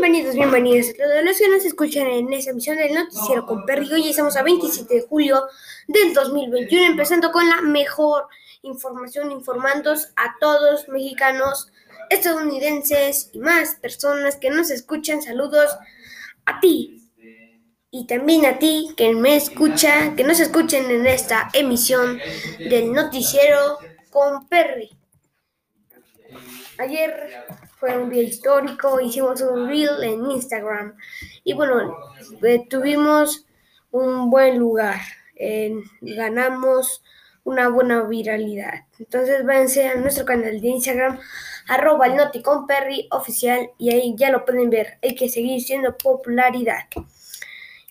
Bienvenidos, bienvenidos a todos los que nos escuchan en esta emisión del Noticiero con Perry. Hoy estamos a 27 de julio del 2021, empezando con la mejor información, informando a todos mexicanos, estadounidenses y más personas que nos escuchan. Saludos a ti y también a ti que me escucha, que nos escuchen en esta emisión del Noticiero con Perry. Ayer fue un día histórico, hicimos un reel en Instagram y bueno, eh, tuvimos un buen lugar, ganamos una buena viralidad. Entonces váyanse a nuestro canal de Instagram, arroba el y ahí ya lo pueden ver, hay que seguir siendo popularidad.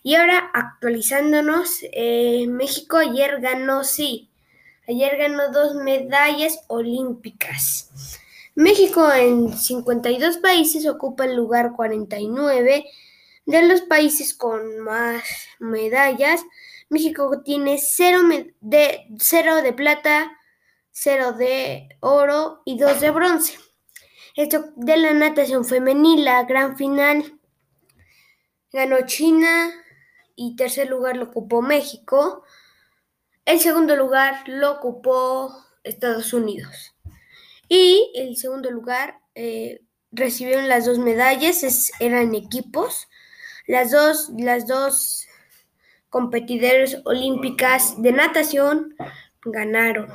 Y ahora actualizándonos, eh, México ayer ganó, sí, ayer ganó dos medallas olímpicas. México en 52 países ocupa el lugar 49 de los países con más medallas. México tiene 0 de, de plata, 0 de oro y 2 de bronce. Esto de la natación femenil, la gran final ganó China y tercer lugar lo ocupó México. El segundo lugar lo ocupó Estados Unidos. Y el segundo lugar eh, recibieron las dos medallas, eran equipos. Las dos, las dos competidores olímpicas de natación ganaron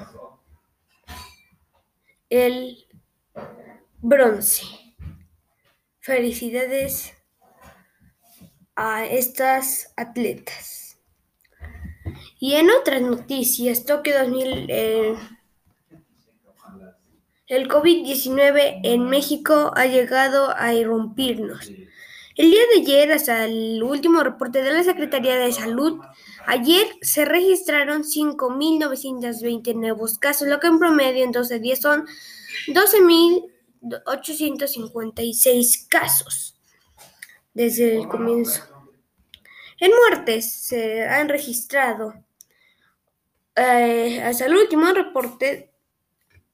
el bronce. Felicidades a estas atletas. Y en otras noticias, Tokio 2000... El COVID-19 en México ha llegado a irrumpirnos. El día de ayer, hasta el último reporte de la Secretaría de Salud, ayer se registraron 5.920 nuevos casos, lo que en promedio en 12 días son 12.856 casos desde el comienzo. En muertes se han registrado eh, hasta el último reporte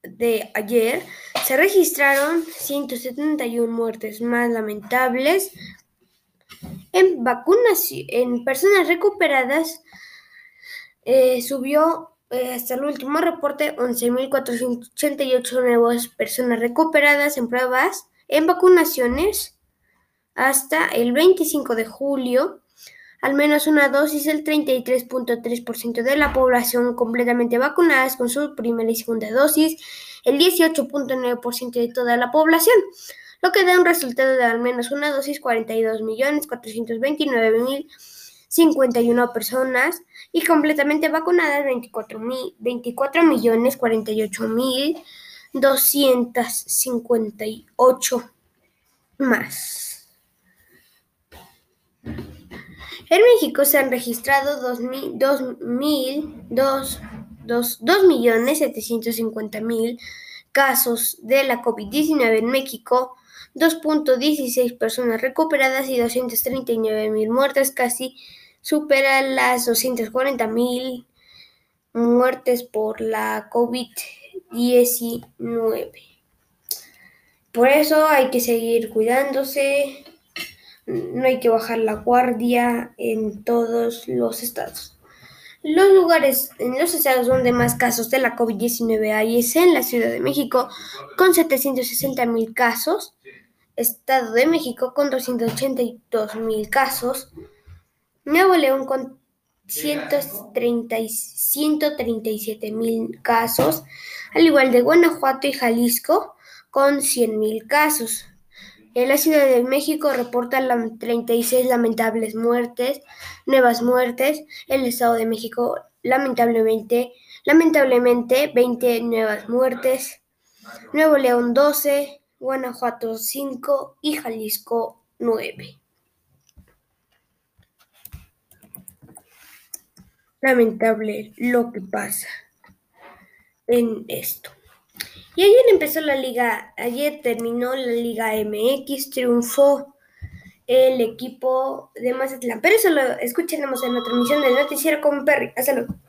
de ayer se registraron 171 muertes más lamentables en vacunas en personas recuperadas. Eh, subió eh, hasta el último reporte 11.488 nuevas personas recuperadas en pruebas en vacunaciones hasta el 25 de julio al menos una dosis el 33.3% de la población completamente vacunadas con su primera y segunda dosis, el 18.9% de toda la población, lo que da un resultado de al menos una dosis 42.429.051 personas y completamente vacunadas 24, 24 millones 258 más. En México se han registrado 2.750.000 casos de la COVID-19 en México, 2.16 personas recuperadas y 239.000 muertes, casi superan las 240.000 muertes por la COVID-19. Por eso hay que seguir cuidándose, no hay que bajar la guardia en todos los estados. Los lugares, en los estados donde más casos de la COVID-19 hay es en la Ciudad de México con 760 mil casos, Estado de México con 282 mil casos, Nuevo León con 137 mil casos, al igual de Guanajuato y Jalisco con 100 mil casos. En la Ciudad de México reportan 36 lamentables muertes, nuevas muertes. El Estado de México lamentablemente, lamentablemente 20 nuevas muertes. Nuevo León 12, Guanajuato 5 y Jalisco 9. Lamentable lo que pasa en esto. Y ayer empezó la liga, ayer terminó la liga MX, triunfó el equipo de Mazatlán. Pero eso lo escucharemos en la transmisión del noticiero con Perry. Hasta.